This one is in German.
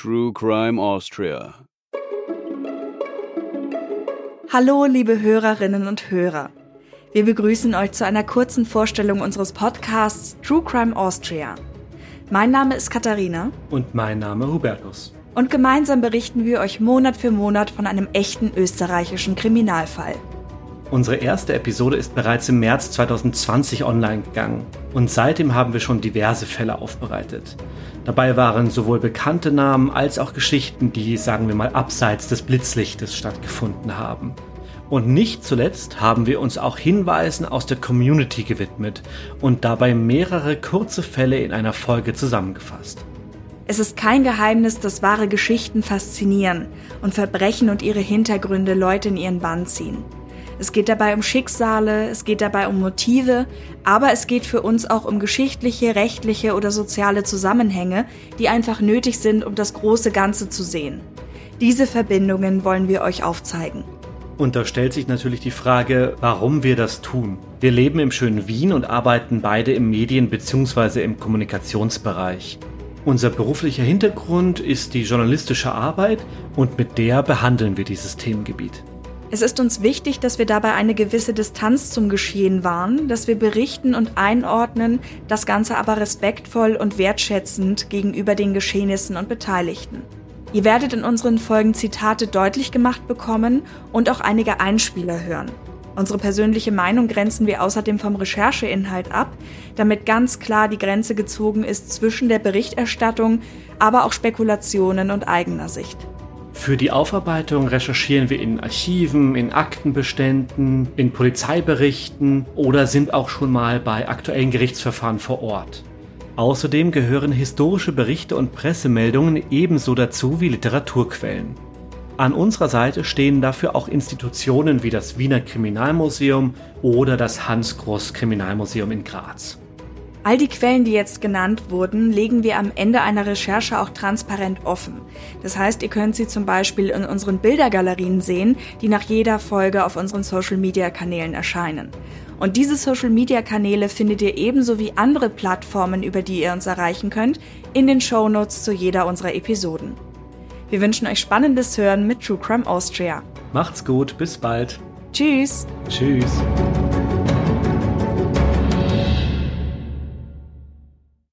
True Crime Austria. Hallo, liebe Hörerinnen und Hörer. Wir begrüßen euch zu einer kurzen Vorstellung unseres Podcasts True Crime Austria. Mein Name ist Katharina. Und mein Name Hubertus. Und gemeinsam berichten wir euch Monat für Monat von einem echten österreichischen Kriminalfall. Unsere erste Episode ist bereits im März 2020 online gegangen und seitdem haben wir schon diverse Fälle aufbereitet. Dabei waren sowohl bekannte Namen als auch Geschichten, die, sagen wir mal, abseits des Blitzlichtes stattgefunden haben. Und nicht zuletzt haben wir uns auch Hinweisen aus der Community gewidmet und dabei mehrere kurze Fälle in einer Folge zusammengefasst. Es ist kein Geheimnis, dass wahre Geschichten faszinieren und Verbrechen und ihre Hintergründe Leute in ihren Bann ziehen. Es geht dabei um Schicksale, es geht dabei um Motive, aber es geht für uns auch um geschichtliche, rechtliche oder soziale Zusammenhänge, die einfach nötig sind, um das große Ganze zu sehen. Diese Verbindungen wollen wir euch aufzeigen. Und da stellt sich natürlich die Frage, warum wir das tun. Wir leben im schönen Wien und arbeiten beide im Medien- bzw. im Kommunikationsbereich. Unser beruflicher Hintergrund ist die journalistische Arbeit und mit der behandeln wir dieses Themengebiet. Es ist uns wichtig, dass wir dabei eine gewisse Distanz zum Geschehen wahren, dass wir berichten und einordnen, das Ganze aber respektvoll und wertschätzend gegenüber den Geschehnissen und Beteiligten. Ihr werdet in unseren Folgen Zitate deutlich gemacht bekommen und auch einige Einspieler hören. Unsere persönliche Meinung grenzen wir außerdem vom Rechercheinhalt ab, damit ganz klar die Grenze gezogen ist zwischen der Berichterstattung, aber auch Spekulationen und eigener Sicht. Für die Aufarbeitung recherchieren wir in Archiven, in Aktenbeständen, in Polizeiberichten oder sind auch schon mal bei aktuellen Gerichtsverfahren vor Ort. Außerdem gehören historische Berichte und Pressemeldungen ebenso dazu wie Literaturquellen. An unserer Seite stehen dafür auch Institutionen wie das Wiener Kriminalmuseum oder das Hans Groß Kriminalmuseum in Graz. All die Quellen, die jetzt genannt wurden, legen wir am Ende einer Recherche auch transparent offen. Das heißt, ihr könnt sie zum Beispiel in unseren Bildergalerien sehen, die nach jeder Folge auf unseren Social-Media-Kanälen erscheinen. Und diese Social-Media-Kanäle findet ihr ebenso wie andere Plattformen, über die ihr uns erreichen könnt, in den Show Notes zu jeder unserer Episoden. Wir wünschen euch spannendes Hören mit True Crime Austria. Macht's gut, bis bald. Tschüss. Tschüss.